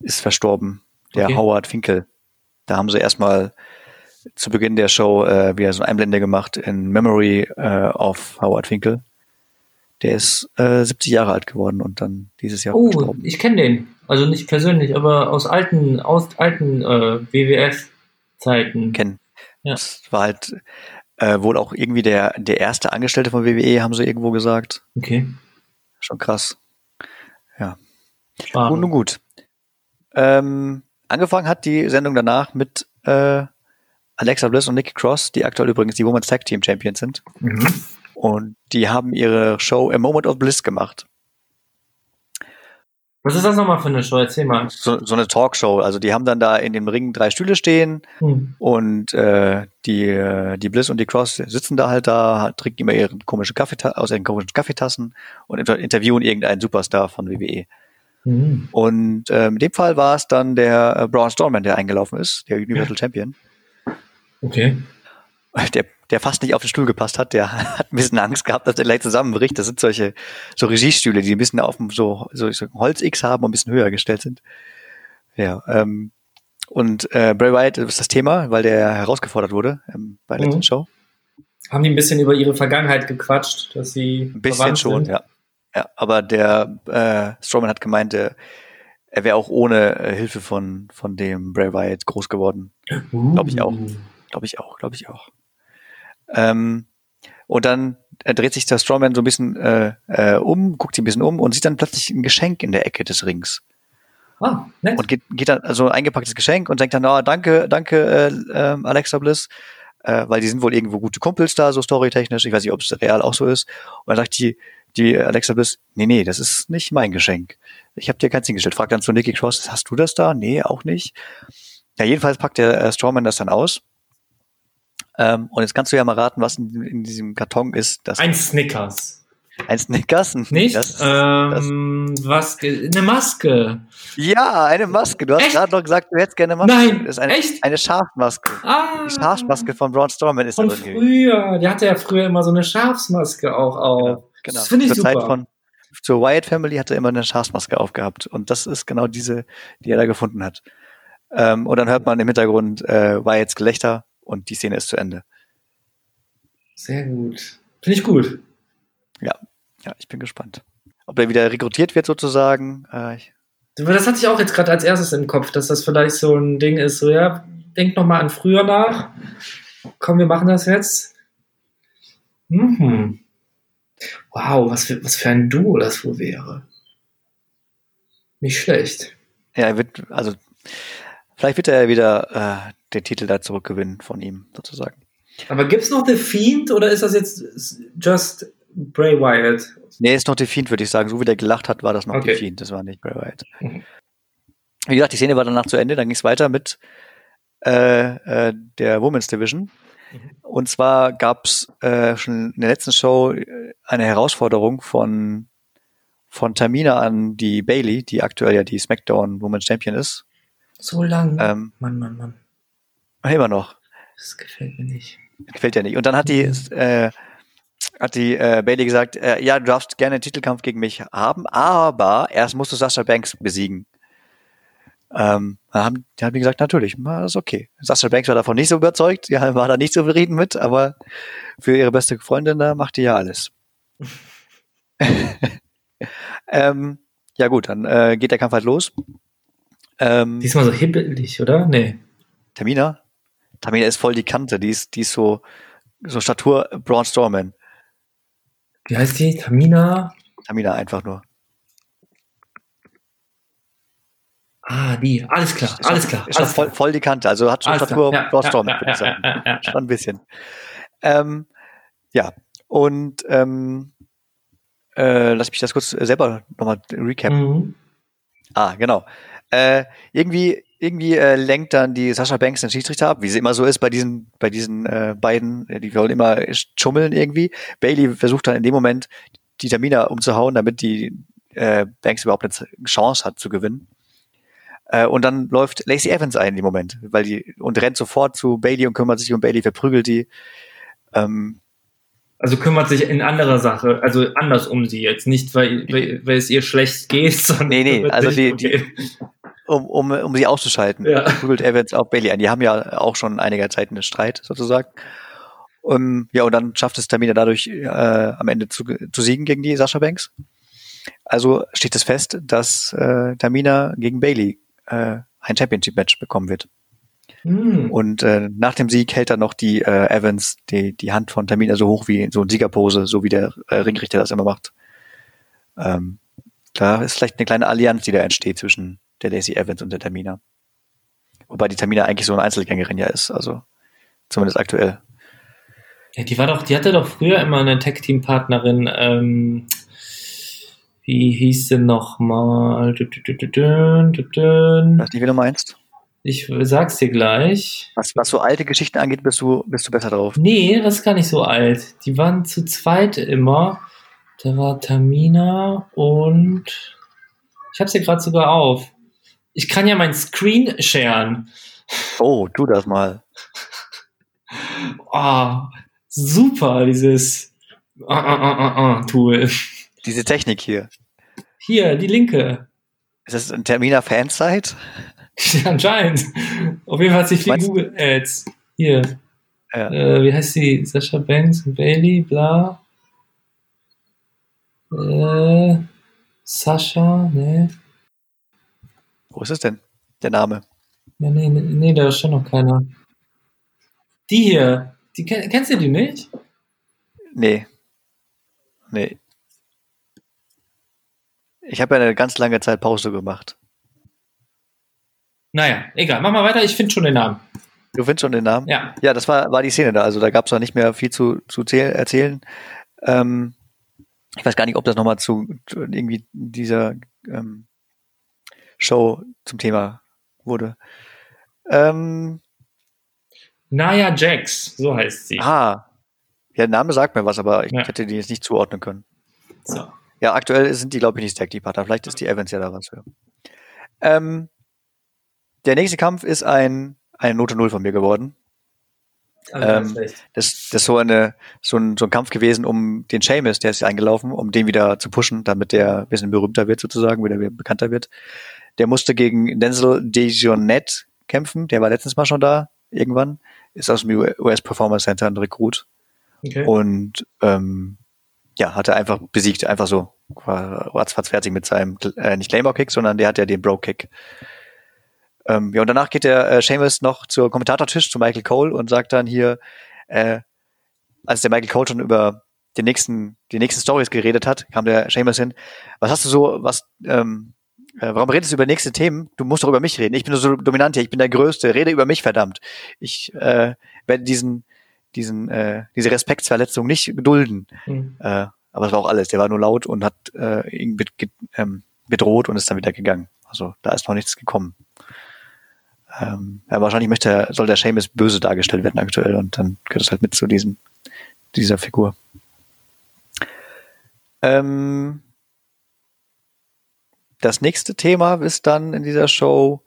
ist verstorben, der okay. Howard Finkel. Da haben sie erstmal zu Beginn der Show äh, wieder so ein Einblende gemacht in Memory äh, of Howard Finkel. Der ist äh, 70 Jahre alt geworden und dann dieses Jahr oh, gestorben. ich kenne den. Also nicht persönlich, aber aus alten, aus alten äh, WWF-Zeiten. Kennen. Ja. Das war halt äh, wohl auch irgendwie der, der erste Angestellte von WWE, haben sie irgendwo gesagt. Okay. Schon krass. Ja. Schade. Gut, nun gut. Ähm, angefangen hat die Sendung danach mit äh, Alexa Bliss und Nikki Cross, die aktuell übrigens die Women's Tag Team Champions sind. Mhm. Und die haben ihre Show A Moment of Bliss gemacht. Was ist das nochmal für eine Show? Erzähl mal. So, so eine Talkshow. Also die haben dann da in dem Ring drei Stühle stehen hm. und äh, die, die Bliss und die Cross sitzen da halt da, trinken immer ihre komischen Kaffee aus ihren komischen Kaffeetassen und inter interviewen irgendeinen Superstar von WWE. Hm. Und äh, in dem Fall war es dann der äh, Braun Strowman, der eingelaufen ist, der Universal ja. Champion. Okay. Der, der fast nicht auf den Stuhl gepasst hat, der hat ein bisschen Angst gehabt, dass er gleich zusammenbricht. Das sind solche so Regiestühle, die ein bisschen auf dem so, so, so Holz-X haben und ein bisschen höher gestellt sind. Ja, ähm, und äh, Bray Wyatt ist das Thema, weil der herausgefordert wurde ähm, bei der letzten mhm. Show. Haben die ein bisschen über ihre Vergangenheit gequatscht, dass sie ein bisschen schon, sind? ja. Ja, aber der äh, Strowman hat gemeint, äh, er wäre auch ohne äh, Hilfe von von dem Bray Wyatt groß geworden. Uh. Glaube ich auch. Glaube ich auch, glaube ich auch. Ähm, und dann er dreht sich der Strawman so ein bisschen äh, äh, um, guckt sich ein bisschen um und sieht dann plötzlich ein Geschenk in der Ecke des Rings. Ah, nett. Und geht, geht dann, also ein eingepacktes Geschenk und denkt dann, oh, danke, danke, äh, äh, Alexa Bliss, äh, weil die sind wohl irgendwo gute Kumpels da, so storytechnisch. Ich weiß nicht, ob es real auch so ist. Und dann sagt die, die Alexa Bliss, nee, nee, das ist nicht mein Geschenk. Ich habe dir keins hingestellt. Fragt dann zu Nikki Cross, hast du das da? Nee, auch nicht. Ja, jedenfalls packt der äh, Strawman das dann aus ähm, und jetzt kannst du ja mal raten, was in, in diesem Karton ist. Das ein Snickers. Ein Snickers? Nicht? Das, ähm, das. was? Eine Maske. Ja, eine Maske. Du hast gerade noch gesagt, du hättest gerne eine Maske. Nein, das ist eine, echt? Eine Schafmaske. Ah. Die Schafsmaske von Braun Strowman ist von früher. Die hatte ja früher immer so eine Schafsmaske auch auf. Genau, genau. Das finde ich Zur super. Zeit von, zur Wyatt Family hat er immer eine Schafsmaske aufgehabt. Und das ist genau diese, die er da gefunden hat. Ähm, und dann hört man im Hintergrund äh, Wyatts Gelächter und die Szene ist zu Ende. Sehr gut. Finde ich gut. Ja, ja, ich bin gespannt. Ob er wieder rekrutiert wird sozusagen. Äh, das hatte ich auch jetzt gerade als erstes im Kopf, dass das vielleicht so ein Ding ist, so ja, denk noch mal an früher nach. Komm, wir machen das jetzt. Mhm. Wow, was für, was für ein Duo das wohl wäre. Nicht schlecht. Ja, er wird, also vielleicht wird er ja wieder äh, den Titel da zurückgewinnen von ihm, sozusagen. Aber gibt es noch The Fiend oder ist das jetzt just Bray Wyatt? Nee, ist noch The Fiend, würde ich sagen. So wie der gelacht hat, war das noch okay. The Fiend. Das war nicht Bray Wyatt. Mhm. Wie gesagt, die Szene war danach zu Ende. Dann ging es weiter mit äh, äh, der Women's Division. Mhm. Und zwar gab es äh, schon in der letzten Show eine Herausforderung von von Tamina an die Bailey, die aktuell ja die SmackDown Women's Champion ist. So lang. Ähm, Mann, Mann, Mann. Immer noch. Das gefällt mir nicht. Gefällt ja nicht. Und dann hat die, äh, hat die äh, Bailey gesagt, äh, ja, du darfst gerne einen Titelkampf gegen mich haben, aber erst musst du Sasha Banks besiegen. Ähm, dann haben, die haben gesagt, natürlich, na, das ist okay. Sascha Banks war davon nicht so überzeugt, ja, war da nicht so zufrieden mit, aber für ihre beste Freundin, da macht die ja alles. ähm, ja gut, dann äh, geht der Kampf halt los. Ähm, Diesmal so hibbelig, oder? Nee. Tamina? Tamina ist voll die Kante, die ist, die ist so, so Statur Braun Strowman. Wie heißt die? Tamina? Tamina einfach nur. Ah, die. Alles klar, ist alles klar. Ist alles voll, voll die Kante. Also hat schon alles Statur ja, Braun Strowman, ja, würde ich sagen. Ja, Schon ein bisschen. Ähm, ja, und ähm, äh, lass mich das kurz selber nochmal recappen. Mhm. Ah, genau. Äh, irgendwie irgendwie äh, lenkt dann die Sascha Banks den Schiedsrichter ab, wie sie immer so ist bei diesen bei diesen äh, beiden, die wollen immer schummeln irgendwie. Bailey versucht dann in dem Moment die Tamina umzuhauen, damit die äh, Banks überhaupt eine Chance hat zu gewinnen. Äh, und dann läuft Lacey Evans ein in dem Moment, weil die und rennt sofort zu Bailey und kümmert sich um Bailey, verprügelt die. Ähm, also kümmert sich in anderer Sache, also anders um sie jetzt, nicht weil, weil, weil es ihr schlecht geht, sondern nee, nee, also die, die, um, um, um sie auszuschalten. Ja. Prügelt Evans auch Bailey ein. Die haben ja auch schon einiger Zeit einen Streit sozusagen. Um, ja, und dann schafft es Tamina dadurch äh, am Ende zu, zu siegen gegen die Sascha Banks. Also steht es fest, dass äh, Tamina gegen Bailey äh, ein Championship-Match bekommen wird. Mhm. Und äh, nach dem Sieg hält dann noch die äh, Evans die, die Hand von Tamina so hoch wie so eine Siegerpose, so wie der äh, Ringrichter das immer macht. Ähm, da ist vielleicht eine kleine Allianz, die da entsteht zwischen der Lacey Evans und der Tamina. Wobei die Tamina eigentlich so eine Einzelgängerin ja ist, also zumindest aktuell. Ja, die war doch, die hatte doch früher immer eine Tag-Team-Partnerin, ähm, wie hieß sie nochmal? Weißt nicht, wie du meinst? Ich sag's dir gleich. Was, was so alte Geschichten angeht, bist du, bist du besser drauf. Nee, das ist gar nicht so alt. Die waren zu zweit immer. Da war Tamina und ich hab's hier gerade sogar auf. Ich kann ja mein Screen sharen. Oh, tu das mal. oh, super, dieses uh, uh, Tool. Diese Technik hier. Hier, die linke. Ist das ein Termina Fansite? Anscheinend. Auf jeden Fall hat sich viel Google Ads. Hier. Ja. Äh, wie heißt sie? Sascha Banks Bailey, bla. Äh, Sascha, ne? Wo ist es denn? Der Name? Ja, nee, nee, nee, da ist schon noch keiner. Die hier, die kennst du die nicht? Nee. Nee. Ich habe ja eine ganz lange Zeit Pause gemacht. Naja, egal. Mach mal weiter, ich finde schon den Namen. Du findest schon den Namen? Ja. Ja, das war, war die Szene da. Also da gab es auch nicht mehr viel zu, zu erzählen. Ähm, ich weiß gar nicht, ob das nochmal zu, zu irgendwie dieser ähm, Show zum Thema wurde. Ähm, Naya Jax, so heißt sie. Ah, ja, der Name sagt mir was, aber ich ja. hätte die jetzt nicht zuordnen können. So. Ja, aktuell sind die, glaube ich, nicht Stack die Partner. Vielleicht ist die Evans ja da was für. Ähm, der nächste Kampf ist ein, eine Note Null von mir geworden. Also ähm, das, das ist so, eine, so, ein, so ein Kampf gewesen um den Seamus, der ist eingelaufen, um den wieder zu pushen, damit der ein bisschen berühmter wird sozusagen, wieder bekannter wird. Der musste gegen Denzel Dejonet kämpfen, der war letztens mal schon da, irgendwann, ist aus dem US Performance Center ein Rekrut. Okay. Und ähm, ja, hat er einfach besiegt, einfach so, war ratzfatz fertig mit seinem, äh, nicht Claymore-Kick, sondern der hat ja den Bro-Kick. Ähm, ja, und danach geht der äh, Seamus noch zur Kommentatortisch zu Michael Cole und sagt dann hier, äh, als der Michael Cole schon über den nächsten, die nächsten Stories geredet hat, kam der Seamus hin. Was hast du so, was, ähm, äh, warum redest du über nächste Themen? Du musst doch über mich reden. Ich bin so dominant hier, ich bin der Größte. Rede über mich, verdammt. Ich äh, werde diesen, diesen, äh, diese Respektsverletzung nicht dulden. Mhm. Äh, aber es war auch alles. Der war nur laut und hat äh, ihn ähm, bedroht und ist dann wieder gegangen. Also da ist noch nichts gekommen. Ähm, ja, wahrscheinlich möchte, soll der Seamus böse dargestellt werden aktuell und dann gehört es halt mit zu diesem, dieser Figur. Ähm, das nächste Thema ist dann in dieser Show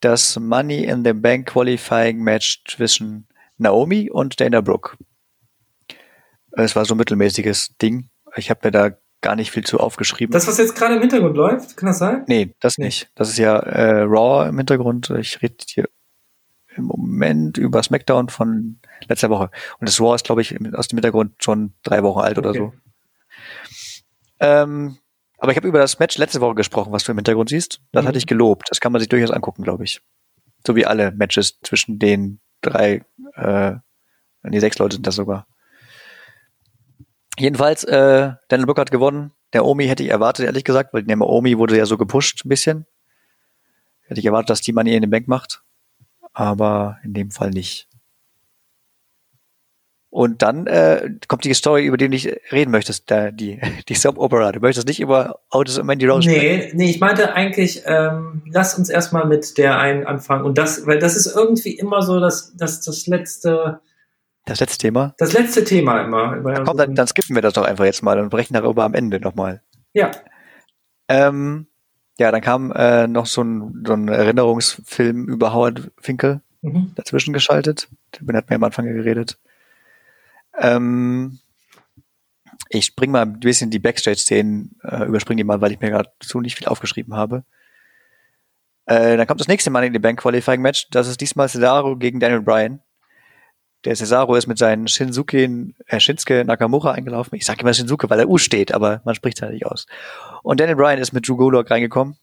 das Money in the Bank Qualifying Match zwischen Naomi und Dana Brooke. Es war so ein mittelmäßiges Ding. Ich habe mir da gar nicht viel zu aufgeschrieben. Das, was jetzt gerade im Hintergrund läuft, kann das sein? Nee, das nee. nicht. Das ist ja äh, Raw im Hintergrund. Ich rede hier im Moment über SmackDown von letzter Woche. Und das Raw ist, glaube ich, aus dem Hintergrund schon drei Wochen alt okay. oder so. Ähm, aber ich habe über das Match letzte Woche gesprochen, was du im Hintergrund siehst. Das mhm. hatte ich gelobt. Das kann man sich durchaus angucken, glaube ich. So wie alle Matches zwischen den drei, äh, die sechs Leute sind das sogar. Jedenfalls, äh, Daniel Brooke hat gewonnen. Der Omi hätte ich erwartet, ehrlich gesagt, weil der Omi wurde ja so gepusht ein bisschen. Hätte ich erwartet, dass die Money in den Bank macht. Aber in dem Fall nicht. Und dann äh, kommt die Story, über die du nicht reden möchtest, der, die, die Soap-Opera. Du möchtest nicht über Otis und Mandy Rose nee, sprechen. Nee, ich meinte eigentlich, ähm, lass uns erstmal mit der einen anfangen. Und das, weil das ist irgendwie immer so das, das, das letzte. Das letzte Thema? Das letzte Thema immer. Ja, komm, dann, dann skippen wir das doch einfach jetzt mal und brechen darüber am Ende nochmal. Ja. Ähm, ja, dann kam äh, noch so ein, so ein Erinnerungsfilm über Howard Finkel mhm. dazwischen geschaltet. Den hat mir am Anfang geredet. Ähm, ich spring mal ein bisschen die Backstage-Szenen, äh, überspringe die mal, weil ich mir gerade so nicht viel aufgeschrieben habe. Äh, dann kommt das nächste Money in the Bank Qualifying Match. Das ist diesmal Cesaro gegen Daniel Bryan. Der Cesaro ist mit seinen Shinsuke, äh, Shinsuke Nakamura eingelaufen. Ich sage immer Shinsuke, weil er U steht, aber man spricht es halt nicht aus. Und Daniel Bryan ist mit Drew Gulak reingekommen.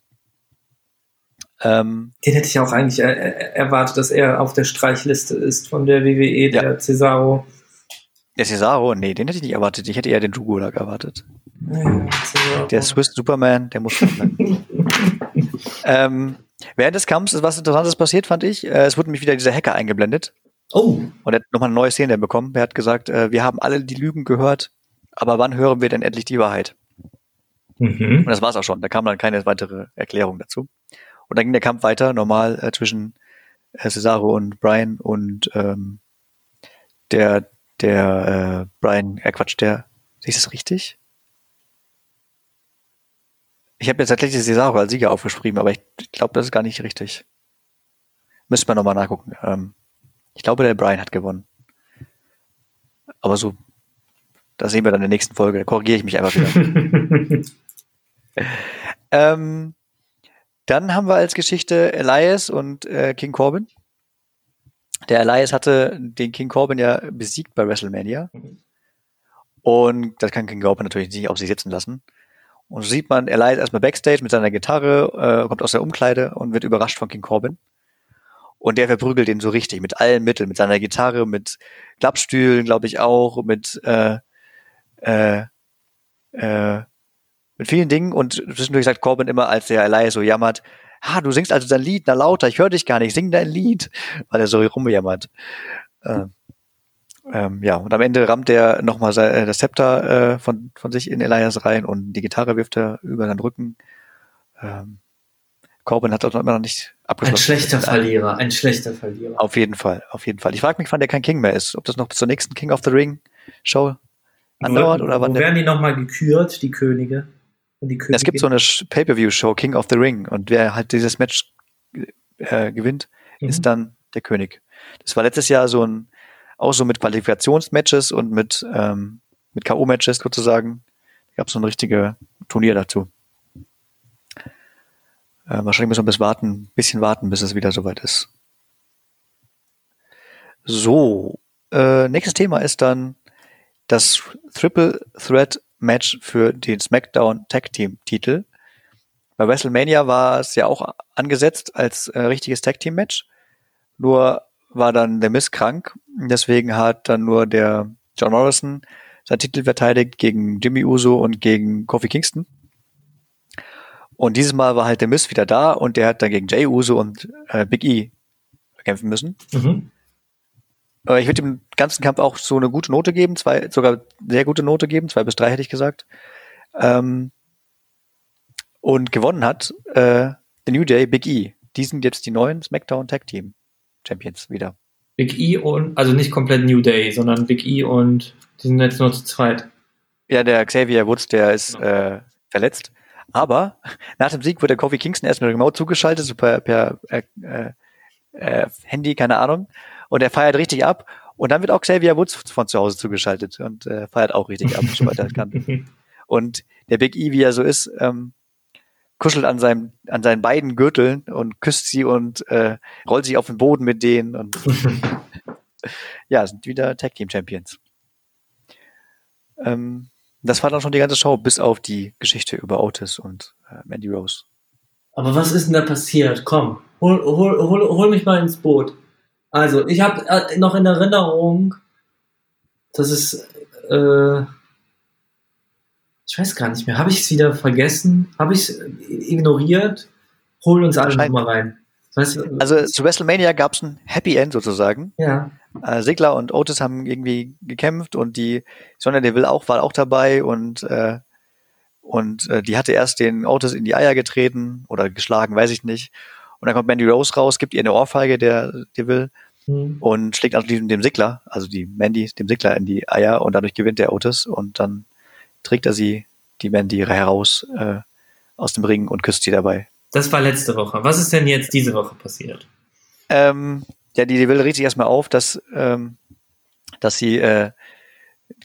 Ähm, Den hätte ich auch eigentlich er erwartet, dass er auf der Streichliste ist von der WWE, der ja. Cesaro. Der Cesaro? Nee, den hätte ich nicht erwartet. Ich hätte eher den Dugulak erwartet. Ja, der Swiss Superman, der muss ähm, Während des Kampfs ist was Interessantes passiert, fand ich. Äh, es wurde nämlich wieder dieser Hacker eingeblendet. Oh. Und er hat nochmal eine neue Szene bekommen. Er hat gesagt, äh, wir haben alle die Lügen gehört, aber wann hören wir denn endlich die Wahrheit? Mhm. Und das war's auch schon. Da kam dann keine weitere Erklärung dazu. Und dann ging der Kampf weiter, normal äh, zwischen äh, Cesaro und Brian und ähm, der der äh, Brian, äh Quatsch, der, ist das richtig? Ich habe jetzt tatsächlich Cesaro als Sieger aufgeschrieben, aber ich glaube, das ist gar nicht richtig. Müsste man nochmal nachgucken. Ähm, ich glaube, der Brian hat gewonnen. Aber so, da sehen wir dann in der nächsten Folge. Da korrigiere ich mich einfach wieder. ähm, dann haben wir als Geschichte Elias und äh, King Corbin. Der Elias hatte den King Corbin ja besiegt bei WrestleMania. Und das kann King Corbin natürlich nicht auf sich sitzen lassen. Und so sieht man Elias erstmal backstage mit seiner Gitarre, äh, kommt aus der Umkleide und wird überrascht von King Corbin. Und der verprügelt ihn so richtig, mit allen Mitteln, mit seiner Gitarre, mit Klappstühlen, glaube ich auch, mit äh, äh, äh, mit vielen Dingen. Und zwischendurch sagt Corbin immer, als der Elias so jammert, ah, du singst also dein Lied, na lauter, ich höre dich gar nicht, sing dein Lied, weil er so rumjammert. Äh, ähm, ja, und am Ende rammt er nochmal äh, das Zepter äh, von, von sich in Elias rein und die Gitarre wirft er über seinen Rücken. Ähm, Corbin hat das immer noch nicht abgeschlossen. Ein schlechter Verlierer, ein schlechter Verlierer. Auf jeden Fall, auf jeden Fall. Ich frage mich, wann der kein King mehr ist. Ob das noch bis zur nächsten King of the Ring Show andauert oder wann. Wo werden die nochmal gekürt, die Könige? Es gibt so eine Pay-Per-View-Show, King of the Ring, und wer halt dieses Match äh, gewinnt, mhm. ist dann der König. Das war letztes Jahr so ein, auch so mit Qualifikationsmatches und mit, ähm, mit K.O.-Matches sozusagen. Da gab es so ein richtiges Turnier dazu. Äh, wahrscheinlich müssen wir bis warten, bisschen warten, bis es wieder soweit ist. So, äh, nächstes Thema ist dann das Triple Threat Match für den SmackDown Tag Team Titel. Bei WrestleMania war es ja auch angesetzt als äh, richtiges Tag Team Match. Nur war dann der Miss krank. Deswegen hat dann nur der John Morrison seinen Titel verteidigt gegen Jimmy Uso und gegen Kofi Kingston. Und dieses Mal war halt der Miss wieder da und der hat dann gegen Jay Uso und äh, Big E kämpfen müssen. Mhm. Äh, ich würde dem ganzen Kampf auch so eine gute Note geben, zwei, sogar sehr gute Note geben, zwei bis drei hätte ich gesagt. Ähm, und gewonnen hat äh, The New Day, Big E. Die sind jetzt die neuen SmackDown Tag Team Champions wieder. Big E und, also nicht komplett New Day, sondern Big E und die sind jetzt nur zu zweit. Ja, der Xavier Woods, der ist äh, verletzt. Aber nach dem Sieg wurde Kofi Kingston erstmal remote zugeschaltet, so per, per äh, äh, Handy, keine Ahnung und er feiert richtig ab. Und dann wird auch Xavier Woods von zu Hause zugeschaltet und äh, feiert auch richtig ab, soweit er kann. Und der Big E, wie er so ist, ähm, kuschelt an seinem, an seinen beiden Gürteln und küsst sie und äh, rollt sich auf den Boden mit denen und ja, sind wieder Tag Team Champions. Ähm, das war dann schon die ganze Show, bis auf die Geschichte über Otis und äh, Mandy Rose. Aber was ist denn da passiert? Komm, hol, hol, hol, hol mich mal ins Boot. Also, ich habe äh, noch in Erinnerung, dass es, äh, ich weiß gar nicht mehr, habe ich es wieder vergessen? Habe ich es ignoriert? Hol uns alle nochmal rein. Weißt du, also zu WrestleMania gab es ein Happy End sozusagen. Ja. Äh, Sigler und Otis haben irgendwie gekämpft und die Sonja Deville auch war auch dabei und äh, und äh, die hatte erst den Otis in die Eier getreten oder geschlagen, weiß ich nicht. Und dann kommt Mandy Rose raus, gibt ihr eine Ohrfeige, der Deville mhm. und schlägt anschließend dem Sigler, also die Mandy, dem Sigler in die Eier und dadurch gewinnt der Otis und dann trägt er sie, die Mandy, heraus äh, aus dem Ring und küsst sie dabei. Das war letzte Woche. Was ist denn jetzt diese Woche passiert? Ähm, ja, die, die will richtig erstmal auf, dass, ähm, dass sie äh,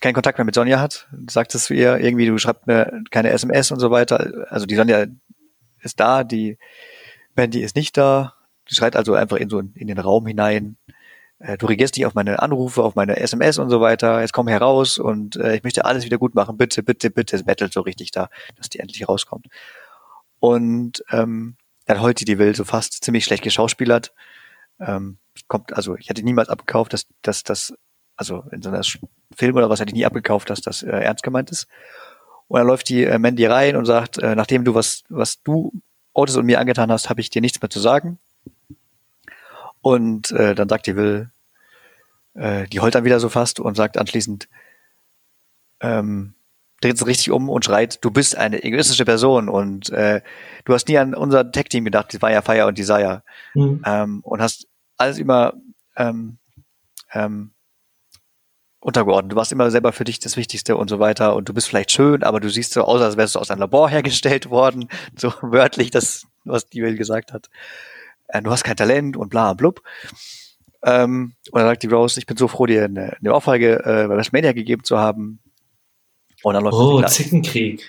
keinen Kontakt mehr mit Sonja hat. Du sagtest zu ihr, irgendwie, du schreibst mir keine SMS und so weiter. Also die Sonja ist da, die Mandy ist nicht da. Die schreit also einfach in so in den Raum hinein. Äh, du reagierst nicht auf meine Anrufe, auf meine SMS und so weiter. Jetzt komm heraus und äh, ich möchte alles wieder gut machen. Bitte, bitte, bitte. Es bettelt so richtig da, dass die endlich rauskommt. Und ähm, dann heult die die Will so fast ziemlich schlecht geschauspielert. Ähm, kommt, also ich hätte niemals abgekauft, dass, dass das, also in so einer Film oder was hätte ich nie abgekauft, dass das äh, ernst gemeint ist. Und dann läuft die äh, Mandy rein und sagt, äh, nachdem du was, was du Otis und mir angetan hast, habe ich dir nichts mehr zu sagen. Und äh, dann sagt die Will, äh, die heult dann wieder so fast und sagt anschließend, ähm, dreht sich richtig um und schreit, du bist eine egoistische Person und äh, du hast nie an unser Tech-Team gedacht, das war ja Fire und Desire. Mhm. Ähm, und hast alles immer ähm, ähm, untergeordnet. Du warst immer selber für dich das Wichtigste und so weiter und du bist vielleicht schön, aber du siehst so aus, als wärst du aus einem Labor hergestellt worden, so wörtlich das, was die Will gesagt hat. Äh, du hast kein Talent und bla blub. Ähm, und dann sagt die Rose, ich bin so froh, dir eine, eine Ohrfeige äh, bei WrestleMania gegeben zu haben. Und dann läuft oh, Zickenkrieg.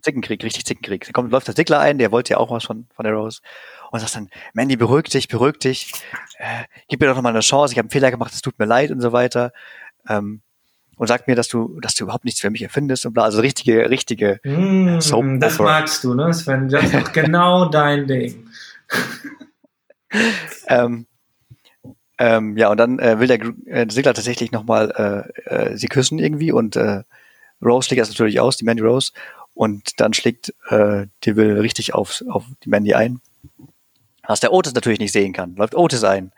Zickenkrieg, richtig Zickenkrieg. Dann kommt, läuft der Zickler ein, der wollte ja auch was von, von der Rose. Und sagt dann, Mandy, beruhig dich, beruhig dich. Äh, gib mir doch noch mal eine Chance. Ich habe einen Fehler gemacht, es tut mir leid und so weiter. Ähm, und sagt mir, dass du, dass du überhaupt nichts für mich erfindest und bla. Also richtige, richtige mm, Soap Das magst du, ne, Sven? Das ist genau dein Ding. ähm, ähm, ja, und dann äh, will der äh, Sigler tatsächlich nochmal äh, äh, sie küssen irgendwie und äh, Rose schlägt das natürlich aus, die Mandy Rose. Und dann schlägt äh, die Will richtig auf, auf die Mandy ein. Was der Otis natürlich nicht sehen kann. Läuft Otis ein.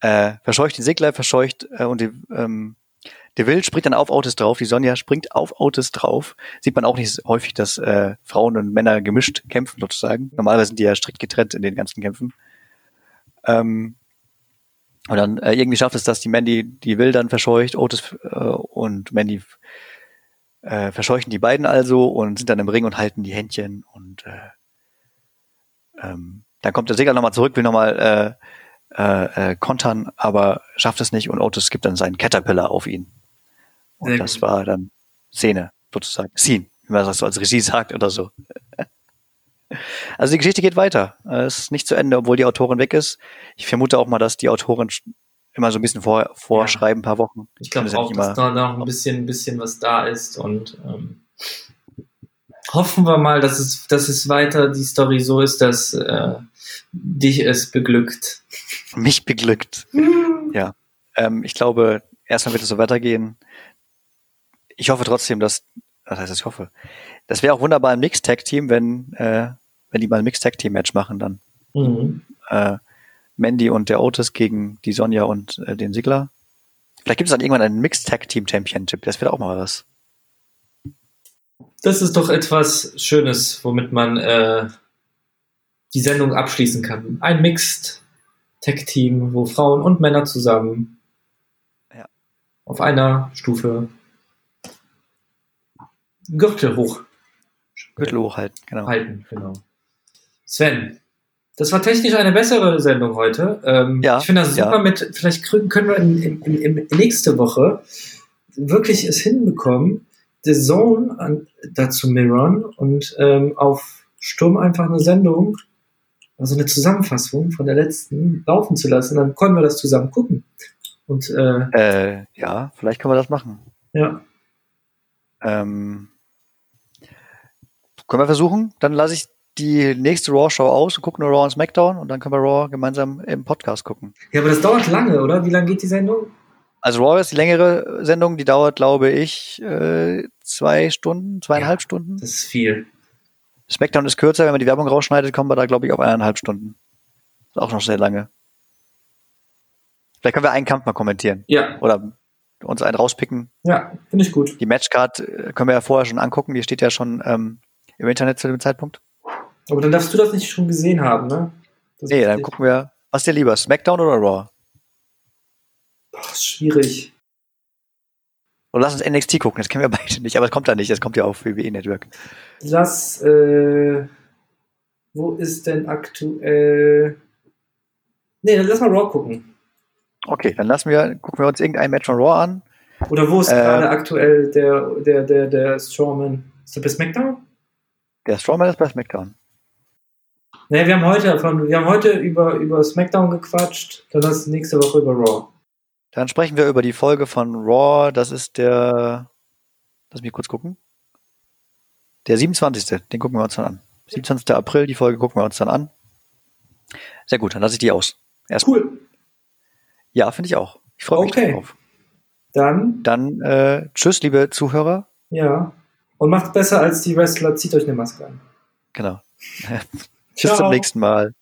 Äh, verscheucht den Sigler, verscheucht äh, und die, ähm, der Will springt dann auf Otis drauf, die Sonja springt auf Otis drauf. Sieht man auch nicht häufig, dass äh, Frauen und Männer gemischt kämpfen sozusagen. Normalerweise sind die ja strikt getrennt in den ganzen Kämpfen. Ähm, und dann äh, irgendwie schafft es, dass die Mandy die Will dann verscheucht, Otis äh, und Mandy äh, verscheuchen die beiden also und sind dann im Ring und halten die Händchen und äh, ähm, dann kommt der Segler nochmal zurück, will nochmal äh, äh, äh, kontern, aber schafft es nicht und Otis gibt dann seinen Caterpillar auf ihn. Und Sehr das gut. war dann Szene, sozusagen. Scene, wie man das so als Regie sagt oder so. Also die Geschichte geht weiter. Es ist nicht zu Ende, obwohl die Autorin weg ist. Ich vermute auch mal, dass die Autorin immer so ein bisschen vor, vorschreiben, ein paar Wochen. Ich glaube auch, dass da noch ein bisschen, ein bisschen was da ist und ähm, hoffen wir mal, dass es, dass es weiter die Story so ist, dass äh, dich es beglückt. Mich beglückt. ja. Ähm, ich glaube, erstmal wird es so weitergehen. Ich hoffe trotzdem, dass, was heißt das, ich hoffe. Das wäre auch wunderbar ein Mixed-Tag-Team, wenn, äh, wenn die mal ein Mixed-Tag-Team-Match machen dann. Mhm. Äh, Mandy und der Otis gegen die Sonja und äh, den Sigler. Vielleicht gibt es dann irgendwann einen Mixed Tag Team Championship. Das wäre auch mal was. Das ist doch etwas Schönes, womit man äh, die Sendung abschließen kann. Ein Mixed Tag Team, wo Frauen und Männer zusammen ja. auf einer Stufe Gürtel hoch. Gürtel hoch halten, genau. Halten, genau. Sven, das war technisch eine bessere Sendung heute. Ähm, ja, ich finde das super ja. mit, vielleicht können wir in, in, in, nächste Woche wirklich es hinbekommen, The Zone an, dazu mirrorn und ähm, auf Sturm einfach eine Sendung, also eine Zusammenfassung von der letzten laufen zu lassen. Dann können wir das zusammen gucken. Und äh, Äh, ja, vielleicht können wir das machen. ja, Ähm, können wir versuchen? Dann lasse ich die nächste Raw-Show aus und gucke nur Raw und SmackDown und dann können wir Raw gemeinsam im Podcast gucken. ja, aber das dauert lange, oder? Wie lange geht die Sendung? Also Raw ist die längere Sendung, die dauert, glaube ich, äh, zwei Stunden, zweieinhalb Ja. Stunden. Das ist viel. SmackDown ist kürzer, wenn man die Werbung rausschneidet, kommen wir da, glaube ich, auf eineinhalb Stunden. Ist auch noch sehr lange. Vielleicht können wir einen Kampf mal kommentieren Ja, oder uns einen rauspicken. ja, finde ich gut. Die Matchcard äh, können wir ja vorher schon angucken, die steht ja schon ähm, im Internet zu dem Zeitpunkt. Aber dann darfst du das nicht schon gesehen haben, ne? Das Nee, dann gucken wir, was dir lieber, SmackDown oder Raw? Boah, ist schwierig. Oder lass uns NXT gucken, das kennen wir beide nicht, aber es kommt da nicht, das kommt ja auf WWE Network. Lass, äh, wo ist denn aktuell. Nee, dann lass mal Raw gucken. Okay, dann lassen wir, gucken wir uns irgendein Match von Raw an. Oder wo ist Äh, gerade aktuell der, der, der, der Strawman? Ist der bei SmackDown? Der Strowman ist bei SmackDown. Nee, wir haben heute von, wir haben heute über, über SmackDown gequatscht, dann hast du nächste Woche über Raw. Dann sprechen wir über die Folge von Raw, das ist der, lass mich kurz gucken. Der 27. Den gucken wir uns dann an. 27. April, die Folge gucken wir uns dann an. Sehr gut, dann lasse ich die aus. Erstmal. Cool. Ja, finde ich auch. Ich freue mich Okay. drauf. Dann, Dann äh, tschüss, liebe Zuhörer. ja. Und macht's besser als die Wrestler, zieht euch eine Maske an. Genau. Bis Ciao. zum nächsten Mal.